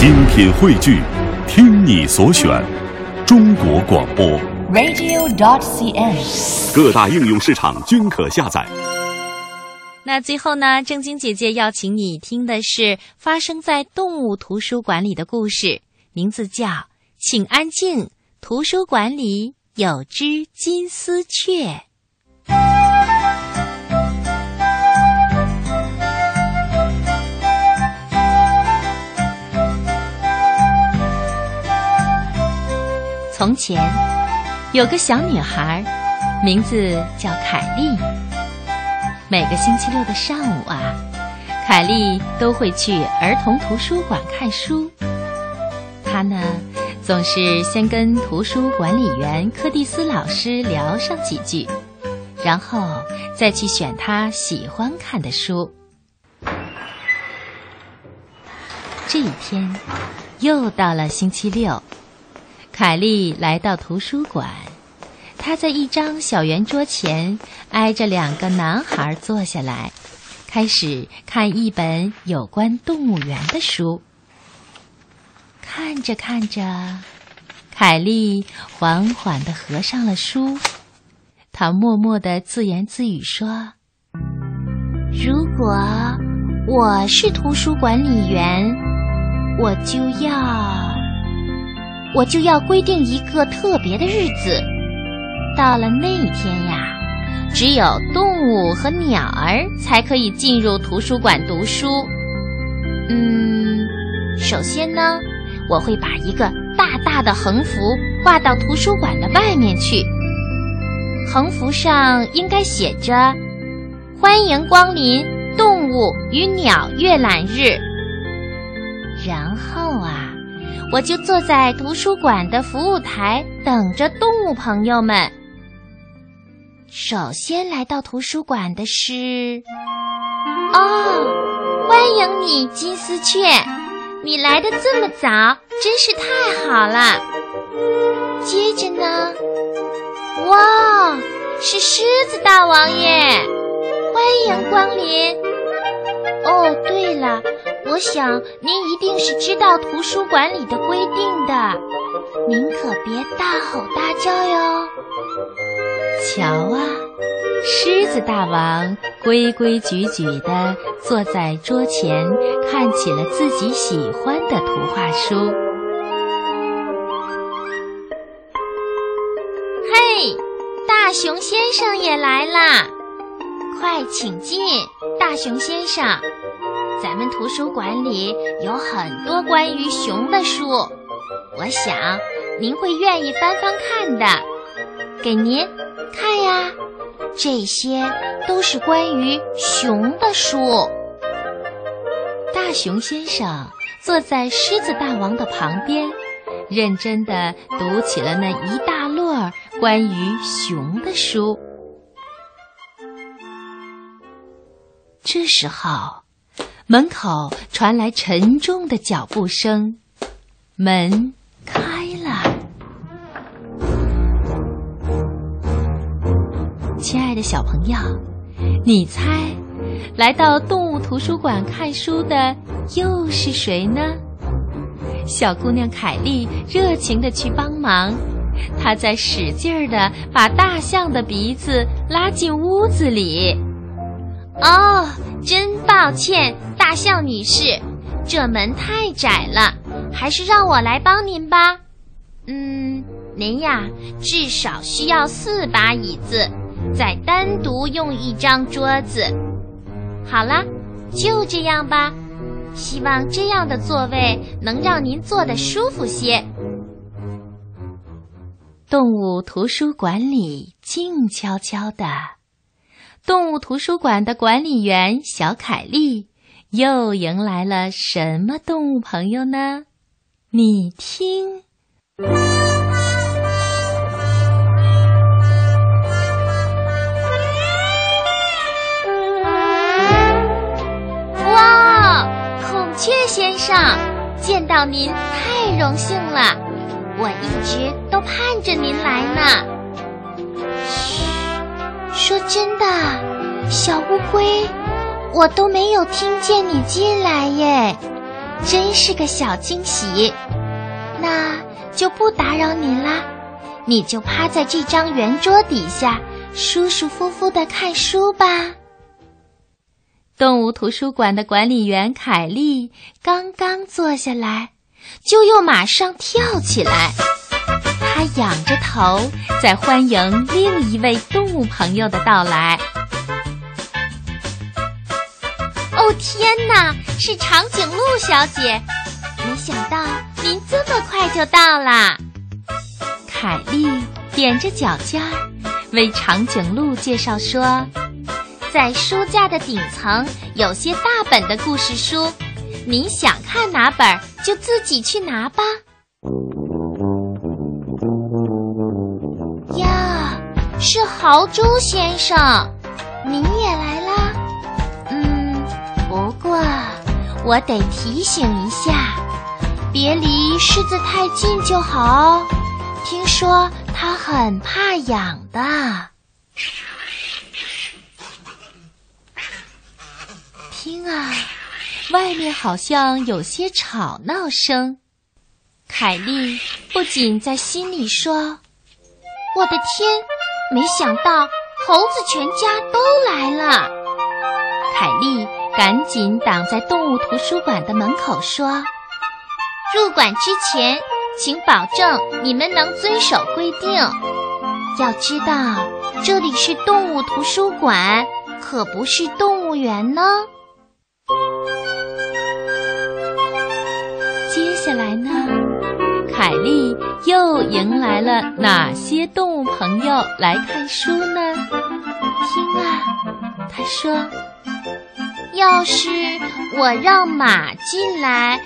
精品汇聚，听你所选，中国广播。radio.dot.cn，。各大应用市场均可下载。那最后呢，正晶姐姐要请你听的是发生在动物图书馆里的故事，名字叫《请安静》，图书馆里有只金丝雀。从前有个小女孩，名字叫凯莉。每个星期六的上午啊，凯莉都会去儿童图书馆看书。她呢，总是先跟图书管理员柯蒂斯老师聊上几句，然后再去选她喜欢看的书。这一天，又到了星期六。凯莉来到图书馆，她在一张小圆桌前挨着两个男孩坐下来，开始看一本有关动物园的书。看着看着，凯莉缓缓地合上了书，她默默地自言自语说：“如果我是图书管理员，我就要……”我就要规定一个特别的日子，到了那一天呀，只有动物和鸟儿才可以进入图书馆读书。嗯，首先呢，我会把一个大大的横幅挂到图书馆的外面去，横幅上应该写着“欢迎光临动物与鸟阅览日”。然后啊。我就坐在图书馆的服务台，等着动物朋友们。首先来到图书馆的是，哦，欢迎你，金丝雀！你来的这么早，真是太好了。接着呢，哇，是狮子大王耶！欢迎光临。哦，对了。我想您一定是知道图书馆里的规定的，您可别大吼大叫哟。瞧啊，狮子大王规规矩矩地坐在桌前，看起了自己喜欢的图画书。嘿，大熊先生也来啦！快请进，大熊先生。咱们图书馆里有很多关于熊的书，我想您会愿意翻翻看的。给您看呀，这些都是关于熊的书。大熊先生坐在狮子大王的旁边，认真地读起了那一大摞关于熊的书。这时候。门口传来沉重的脚步声，门开了。亲爱的小朋友，你猜，来到动物图书馆看书的又是谁呢？小姑娘凯莉热情地去帮忙，她在使劲儿地把大象的鼻子拉进屋子里。哦，真抱歉，大象女士，这门太窄了，还是让我来帮您吧。嗯，您呀，至少需要四把椅子，再单独用一张桌子。好啦，就这样吧。希望这样的座位能让您坐得舒服些。动物图书馆里静悄悄的。动物图书馆的管理员小凯莉又迎来了什么动物朋友呢？你听，哇，孔雀先生，见到您太荣幸了，我一直都盼着您来呢。嘘。说真的，小乌龟，我都没有听见你进来耶。真是个小惊喜。那就不打扰您啦，你就趴在这张圆桌底下，舒舒服服的看书吧。动物图书馆的管理员凯莉刚刚坐下来，就又马上跳起来。她仰着头，在欢迎另一位动物朋友的到来。天哪，是长颈鹿小姐！没想到您这么快就到啦。凯莉踮着脚尖儿，为长颈鹿介绍说。在书架的顶层有些大本的故事书，您想看哪本就自己去拿吧。呀，是豪猪先生，您也来啦？我得提醒一下，别离狮子太近就好。听说它很怕痒的。听啊，外面好像有些吵闹声。凯莉不仅在心里说：“我的天，没想到猴子全家都来了。”凯莉赶紧挡在动物图书馆的门口说：“入馆之前，请保证你们能遵守规定。要知道，这里是动物图书馆，可不是动物园呢。”接下来呢？凯莉又迎来了哪些动物朋友来看书呢？听啊，他说：“要是我让马进来，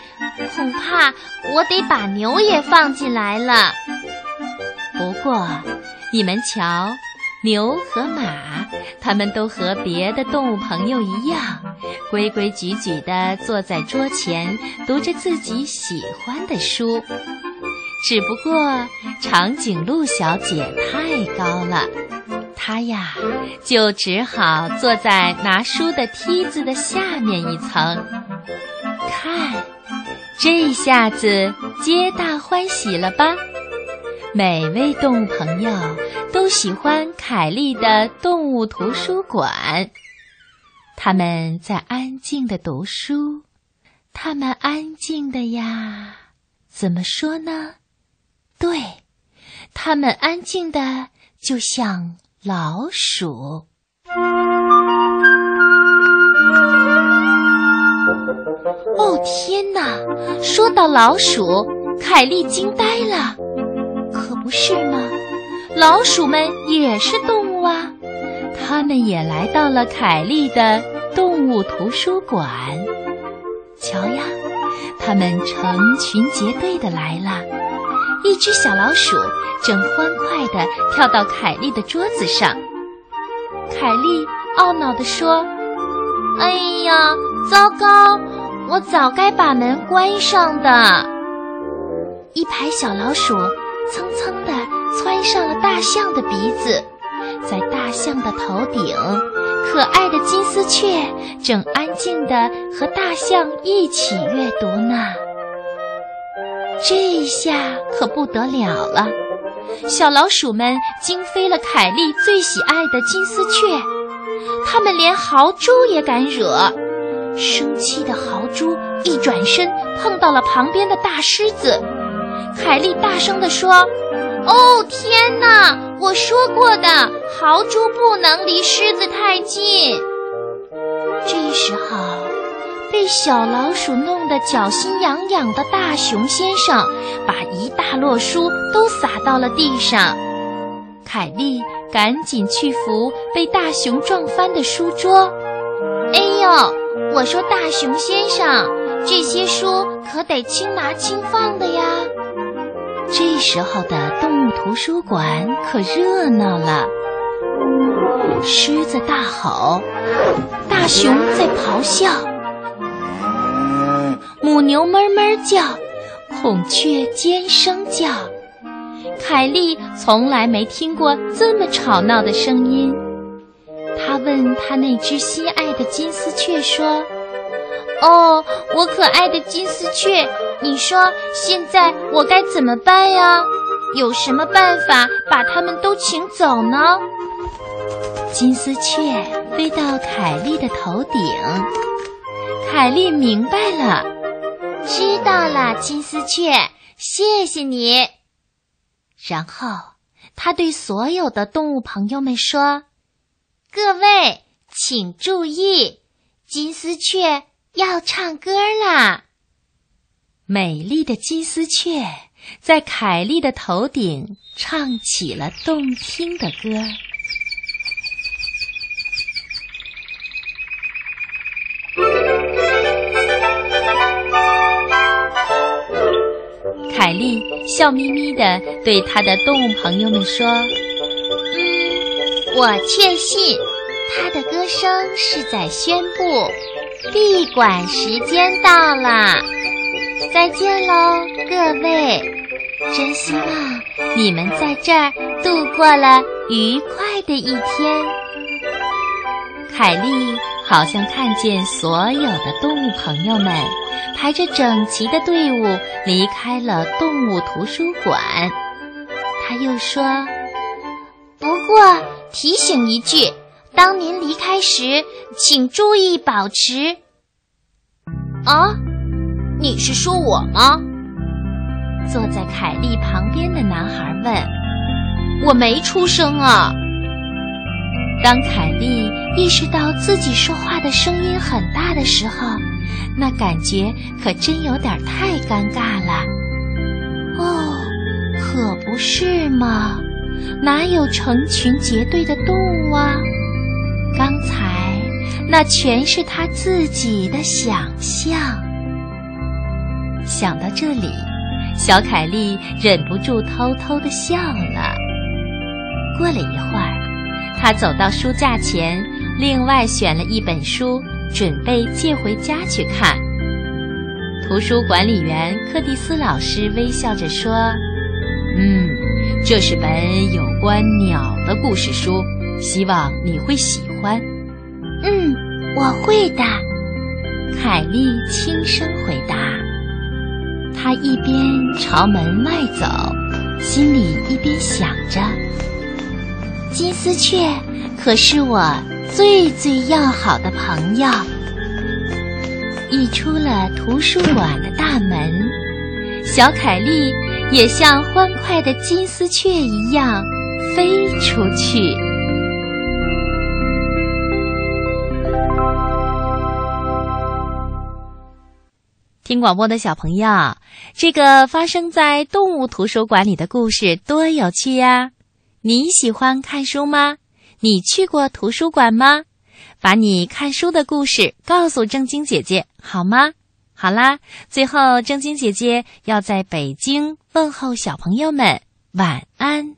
恐怕我得把牛也放进来了。不过，你们瞧。”牛和马，他们都和别的动物朋友一样，规规矩矩地坐在桌前，读着自己喜欢的书。只不过长颈鹿小姐太高了，他呀，就只好坐在拿书的梯子的下面一层。看，这下子皆大欢喜了吧？每位动物朋友都喜欢凯莉的动物图书馆，他们在安静的读书，他们安静的呀，怎么说呢？对，他们安静的就像老鼠。哦天哪！说到老鼠，凯莉惊呆了。可不是吗？老鼠们也是动物啊，它们也来到了凯莉的动物图书馆。瞧呀，它们成群结队的来了。一只小老鼠正欢快地跳到凯莉的桌子上。凯莉懊恼地说：“哎呀，糟糕！我早该把门关上的。”一排小老鼠。蹭蹭地窜上了大象的鼻子，在大象的头顶，可爱的金丝雀正安静地和大象一起阅读呢。这下可不得了了，小老鼠们惊飞了凯莉最喜爱的金丝雀，它们连豪猪也敢惹。生气的豪猪一转身碰到了旁边的大狮子。凯莉大声地说：“哦，天哪！我说过的，豪猪不能离狮子太近。”这时候，被小老鼠弄得脚心痒痒的大熊先生，把一大摞书都撒到了地上。凯莉赶紧去扶被大熊撞翻的书桌。“哎呦，我说大熊先生，这些书可得轻拿轻放的呀。”这时候的动物图书馆可热闹了，狮子大吼，大熊在咆哮，母牛哞哞叫，孔雀尖声叫。凯莉从来没听过这么吵闹的声音。她问她那只心爱的金丝雀说：“哦，我可爱的金丝雀，你说现在我该怎么办呀？有什么办法把它们都请走呢？金丝雀飞到凯莉的头顶，凯莉明白了，知道了，金丝雀，谢谢你。然后他对所有的动物朋友们说：“各位，请注意，金丝雀。”要唱歌啦！美丽的金丝雀在凯莉的头顶唱起了动听的歌。凯莉笑眯眯的对她的动物朋友们说：“嗯，我确信，她的歌声是在宣布。”闭馆时间到了，再见喽，各位！真希望你们在这儿度过了愉快的一天。凯莉好像看见所有的动物朋友们排着整齐的队伍离开了动物图书馆。他又说：“不过提醒一句。”当您离开时，请注意保持。啊，你是说我吗？坐在凯莉旁边的男孩问：“我没出声啊。”当凯莉意识到自己说话的声音很大的时候，那感觉可真有点太尴尬了。哦，可不是嘛，哪有成群结队的动物啊？刚才那全是他自己的想象。想到这里，小凯莉忍不住偷偷的笑了。过了一会儿，她走到书架前，另外选了一本书，准备借回家去看。图书管理员柯蒂斯老师微笑着说：“嗯，这是本有关鸟的故事书。”希望你会喜欢。嗯，我会的。凯莉轻声回答。她一边朝门外走，心里一边想着：金丝雀可是我最最要好的朋友。一出了图书馆的大门，小凯莉也像欢快的金丝雀一样飞出去。听广播的小朋友，这个发生在动物图书馆里的故事多有趣呀！你喜欢看书吗？你去过图书馆吗？把你看书的故事告诉正晶姐姐好吗？好啦，最后正晶姐姐要在北京问候小朋友们晚安。